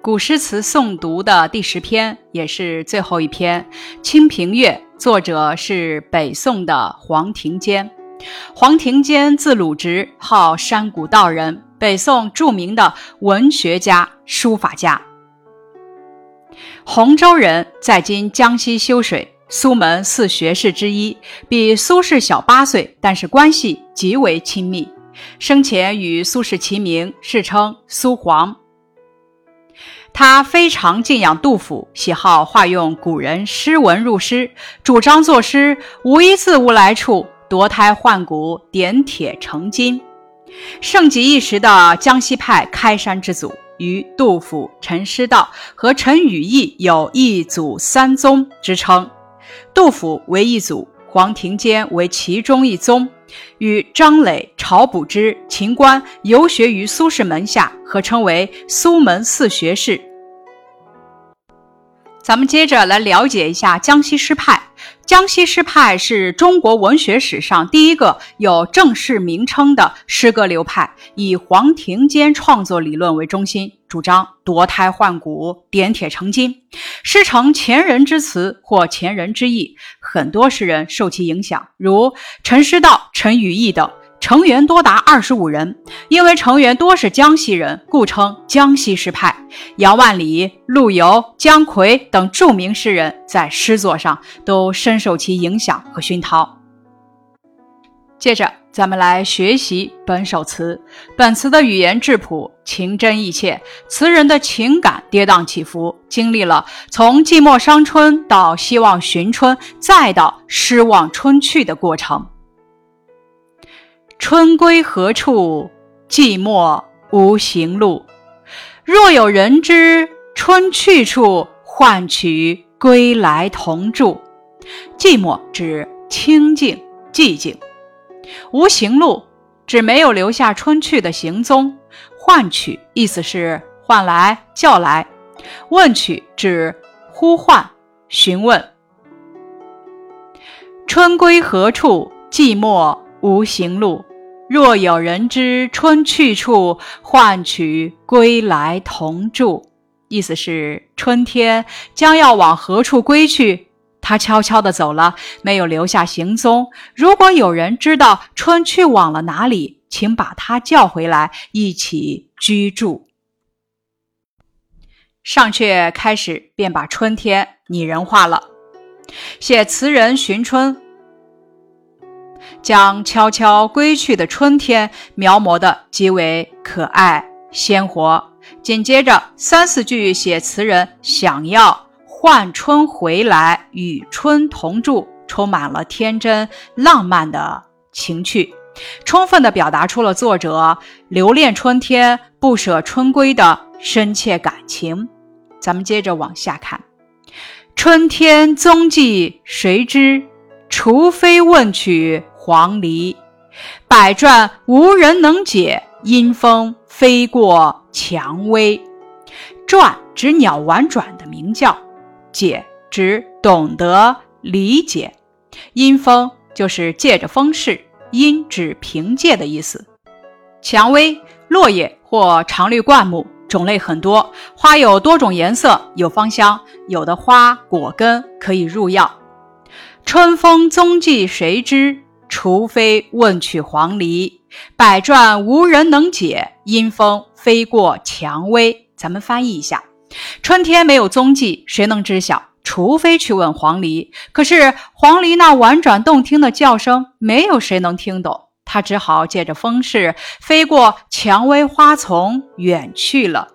古诗词诵读的第十篇，也是最后一篇《清平乐》，作者是北宋的黄庭坚。黄庭坚字鲁直，号山谷道人，北宋著名的文学家、书法家。洪州人，在今江西修水，苏门四学士之一，比苏轼小八岁，但是关系极为亲密。生前与苏轼齐名，世称苏黄。他非常敬仰杜甫，喜好化用古人诗文入诗，主张作诗无一字无来处，夺胎换骨，点铁成金。盛极一时的江西派开山之祖，与杜甫、陈师道和陈与义有一祖三宗之称。杜甫为一祖，黄庭坚为其中一宗。与张磊、晁补之、秦观游学于苏轼门下，合称为苏门四学士。咱们接着来了解一下江西诗派。江西诗派是中国文学史上第一个有正式名称的诗歌流派，以黄庭坚创作理论为中心，主张夺胎换骨、点铁成金，诗成前人之词或前人之意，很多诗人受其影响，如陈师道、陈与义等。成员多达二十五人，因为成员多是江西人，故称江西诗派。杨万里、陆游、姜夔等著名诗人，在诗作上都深受其影响和熏陶。接着，咱们来学习本首词。本词的语言质朴，情真意切，词人的情感跌宕起伏，经历了从寂寞伤春到希望寻春，再到失望春去的过程。春归何处？寂寞无行路。若有人知春去处，唤取归来同住。寂寞指清静寂静，无行路指没有留下春去的行踪。唤取意思是唤来叫来，问取指呼唤询问。春归何处？寂寞无行路。若有人知春去处，唤取归来同住。意思是春天将要往何处归去？他悄悄地走了，没有留下行踪。如果有人知道春去往了哪里，请把他叫回来，一起居住。上阙开始便把春天拟人化了，写词人寻春。将悄悄归去的春天描摹得极为可爱鲜活。紧接着三四句写词人想要唤春回来，与春同住，充满了天真浪漫的情趣，充分地表达出了作者留恋春天、不舍春归的深切感情。咱们接着往下看：春天踪迹谁知？除非问取。黄鹂，百转无人能解，因风飞过蔷薇。转指鸟婉转的鸣叫，解指懂得理解。因风就是借着风势，因指凭借的意思。蔷薇，落叶或常绿灌木，种类很多，花有多种颜色，有芳香，有的花果根可以入药。春风踪迹谁知？除非问取黄鹂，百转无人能解。因风飞过蔷薇。咱们翻译一下：春天没有踪迹，谁能知晓？除非去问黄鹂。可是黄鹂那婉转动听的叫声，没有谁能听懂。他只好借着风势飞过蔷薇花丛，远去了。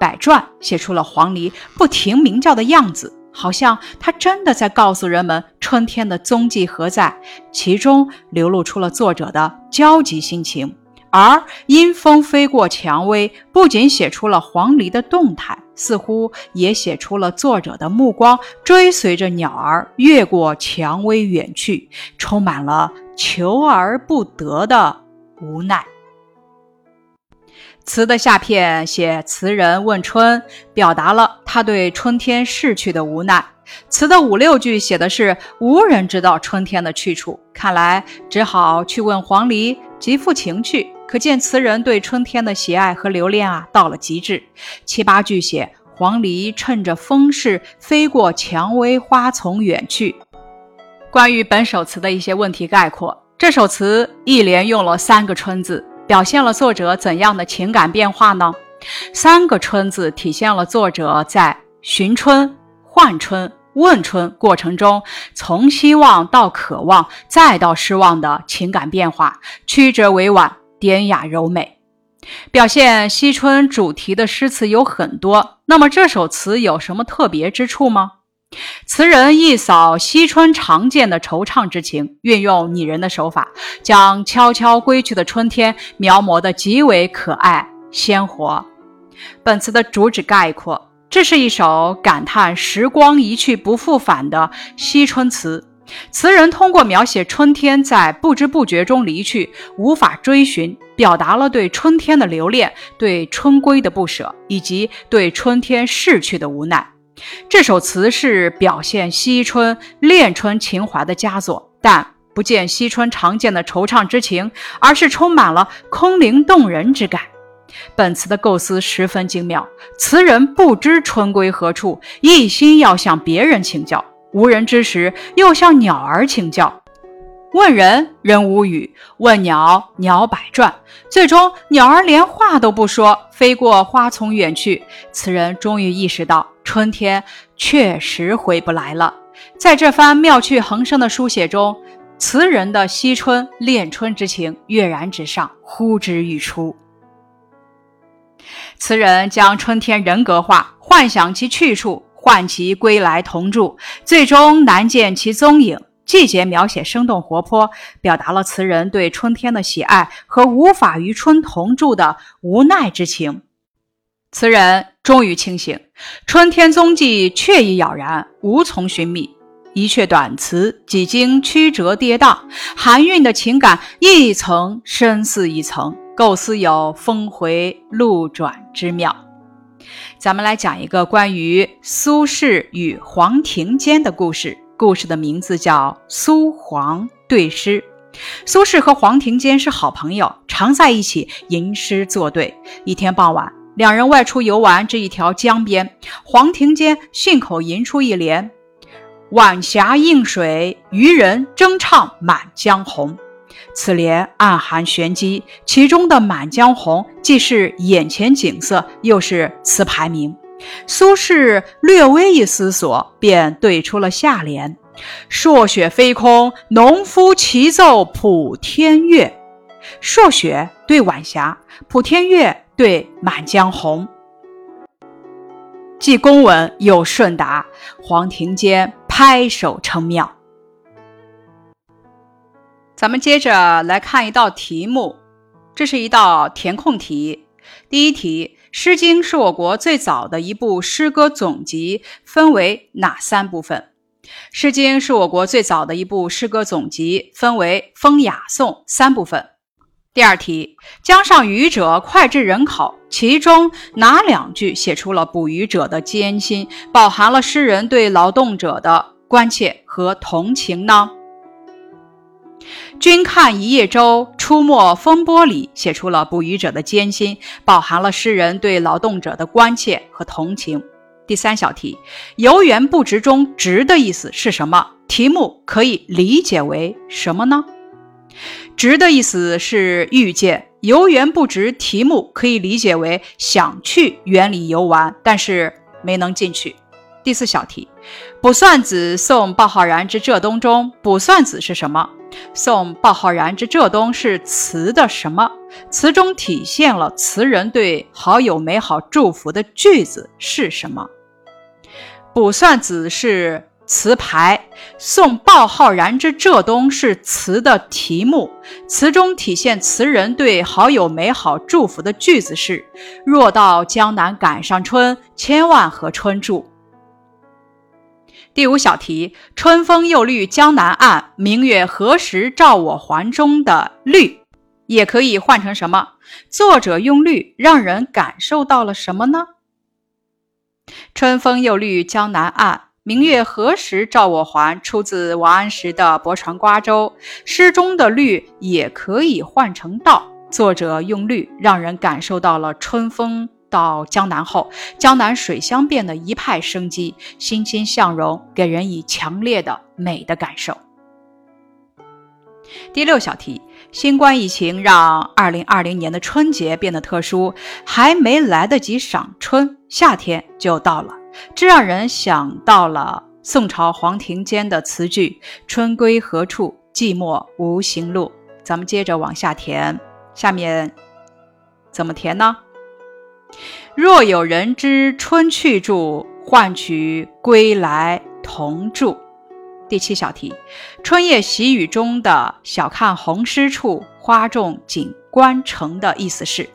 百转写出了黄鹂不停鸣叫的样子。好像他真的在告诉人们春天的踪迹何在，其中流露出了作者的焦急心情。而阴风飞过蔷薇，不仅写出了黄鹂的动态，似乎也写出了作者的目光追随着鸟儿越过蔷薇远去，充满了求而不得的无奈。词的下片写词人问春，表达了他对春天逝去的无奈。词的五六句写的是无人知道春天的去处，看来只好去问黄鹂，极富情趣，可见词人对春天的喜爱和留恋啊，到了极致。七八句写黄鹂趁着风势飞过蔷薇花丛远去。关于本首词的一些问题概括：这首词一连用了三个“春”字，表现了作者怎样的情感变化呢？三个“春”字体现了作者在寻春、唤春、问春过程中，从希望到渴望，再到失望的情感变化，曲折委婉。典雅柔美，表现惜春主题的诗词有很多。那么这首词有什么特别之处吗？词人一扫惜春常见的惆怅之情，运用拟人的手法，将悄悄归去的春天描摹得极为可爱鲜活。本词的主旨概括：这是一首感叹时光一去不复返的惜春词。词人通过描写春天在不知不觉中离去，无法追寻，表达了对春天的留恋、对春归的不舍，以及对春天逝去的无奈。这首词是表现惜春、恋春情怀的佳作，但不见惜春常见的惆怅之情，而是充满了空灵动人之感。本词的构思十分精妙，词人不知春归何处，一心要向别人请教。无人之时，又向鸟儿请教。问人，人无语；问鸟，鸟百转。最终，鸟儿连话都不说，飞过花丛远去。此人终于意识到，春天确实回不来了。在这番妙趣横生的书写中，词人的惜春恋春之情跃然纸上，呼之欲出。词人将春天人格化，幻想其去处。唤其归来同住，最终难见其踪影。季节描写生动活泼，表达了词人对春天的喜爱和无法与春同住的无奈之情。词人终于清醒，春天踪迹却已杳然，无从寻觅。一阙短词，几经曲折跌宕，含蕴的情感一层深似一层，构思有峰回路转之妙。咱们来讲一个关于苏轼与黄庭坚的故事。故事的名字叫《苏黄对诗》。苏轼和黄庭坚是好朋友，常在一起吟诗作对。一天傍晚，两人外出游玩至一条江边，黄庭坚信口吟出一联：“晚霞映水，渔人争唱满江红。”此联暗含玄机，其中的《满江红》既是眼前景色，又是词牌名。苏轼略微一思索，便对出了下联：“朔雪飞空，农夫齐奏普天乐。”朔雪对晚霞，普天乐对满江红，既公文又顺达，黄庭坚拍手称妙。咱们接着来看一道题目，这是一道填空题。第一题，《诗经》是我国最早的一部诗歌总集，分为哪三部分？《诗经》是我国最早的一部诗歌总集，分为风、雅、颂三部分。第二题，江上渔者脍炙人口，其中哪两句写出了捕鱼者的艰辛，饱含了诗人对劳动者的关切和同情呢？君看一叶舟，出没风波里，写出了捕鱼者的艰辛，饱含了诗人对劳动者的关切和同情。第三小题，游园不值中“值”的意思是什么？题目可以理解为什么呢？“值”的意思是遇见，游园不值。题目可以理解为想去园里游玩，但是没能进去。第四小题，《卜算子·送鲍浩然之浙东》中，卜算子是什么？送鲍浩然之浙东是词的什么？词中体现了词人对好友美好祝福的句子是什么？卜算子是词牌，送鲍浩然之浙东是词的题目。词中体现词人对好友美好祝福的句子是：若到江南赶上春，千万和春住。第五小题：春风又绿江南岸，明月何时照我还中的“绿”也可以换成什么？作者用“绿”让人感受到了什么呢？春风又绿江南岸，明月何时照我还？出自王安石的《泊船瓜洲》。诗中的“绿”也可以换成“道”，作者用绿让人感受到了春风到江南后，江南水乡变得一派生机，欣欣向荣，给人以强烈的美的感受。第六小题：新冠疫情让2020年的春节变得特殊，还没来得及赏春，夏天就到了，这让人想到了宋朝黄庭坚的词句：“春归何处，寂寞无行路。”咱们接着往下填，下面怎么填呢？若有人知春去处，唤取归来同住。第七小题，春夜喜雨中的“晓看红湿处，花重锦官城”的意思是：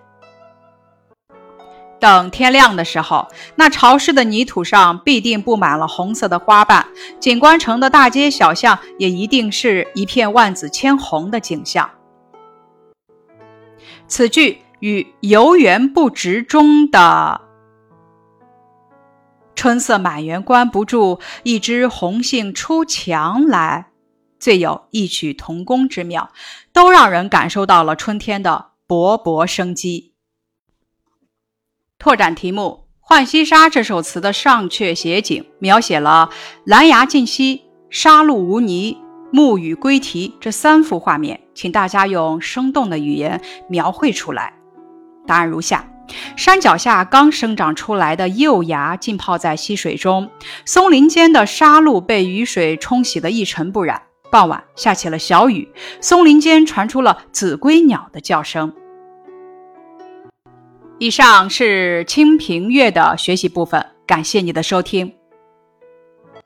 等天亮的时候，那潮湿的泥土上必定布满了红色的花瓣，锦官城的大街小巷也一定是一片万紫千红的景象。此句与“游园不值”中的。春色满园关不住，一枝红杏出墙来，最有异曲同工之妙，都让人感受到了春天的勃勃生机。拓展题目：《浣溪沙》这首词的上阙写景，描写了蓝崖尽溪、沙路无泥、暮雨归啼这三幅画面，请大家用生动的语言描绘出来。答案如下。山脚下刚生长出来的幼芽浸泡在溪水中，松林间的沙路被雨水冲洗得一尘不染。傍晚下起了小雨，松林间传出了子规鸟的叫声。以上是清平乐的学习部分，感谢你的收听。